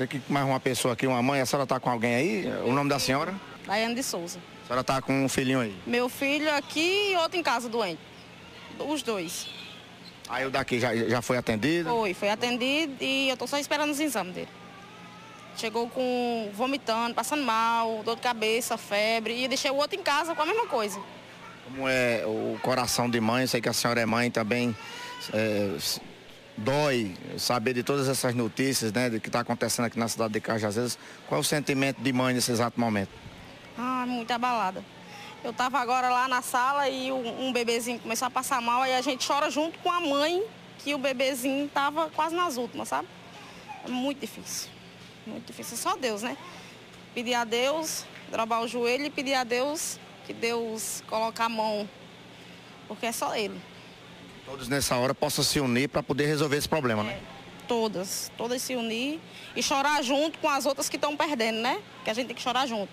Tem aqui mais uma pessoa aqui, uma mãe. A senhora está com alguém aí? O nome da senhora? Daiane de Souza. A senhora está com um filhinho aí? Meu filho aqui e outro em casa doente. Os dois. Aí o daqui já, já foi atendido? Foi, foi atendido e eu tô só esperando os exames dele. Chegou com vomitando, passando mal, dor de cabeça, febre e deixei o outro em casa com a mesma coisa. Como é o coração de mãe, sei que a senhora é mãe também, é, dói saber de todas essas notícias, né, do que está acontecendo aqui na cidade de Cajazeiras. Qual é o sentimento de mãe nesse exato momento? Ah, muito abalada. Eu tava agora lá na sala e um, bebezinho começou a passar mal, aí a gente chora junto com a mãe, que o bebezinho tava quase nas últimas, sabe? É muito difícil. Muito difícil. Só Deus, né? Pedir a Deus, drobar o joelho e pedir a Deus que Deus coloque a mão. Porque é só Ele. Todos nessa hora possam se unir para poder resolver esse problema, né? Todas. Todas se unir e chorar junto com as outras que estão perdendo, né? Que a gente tem que chorar junto.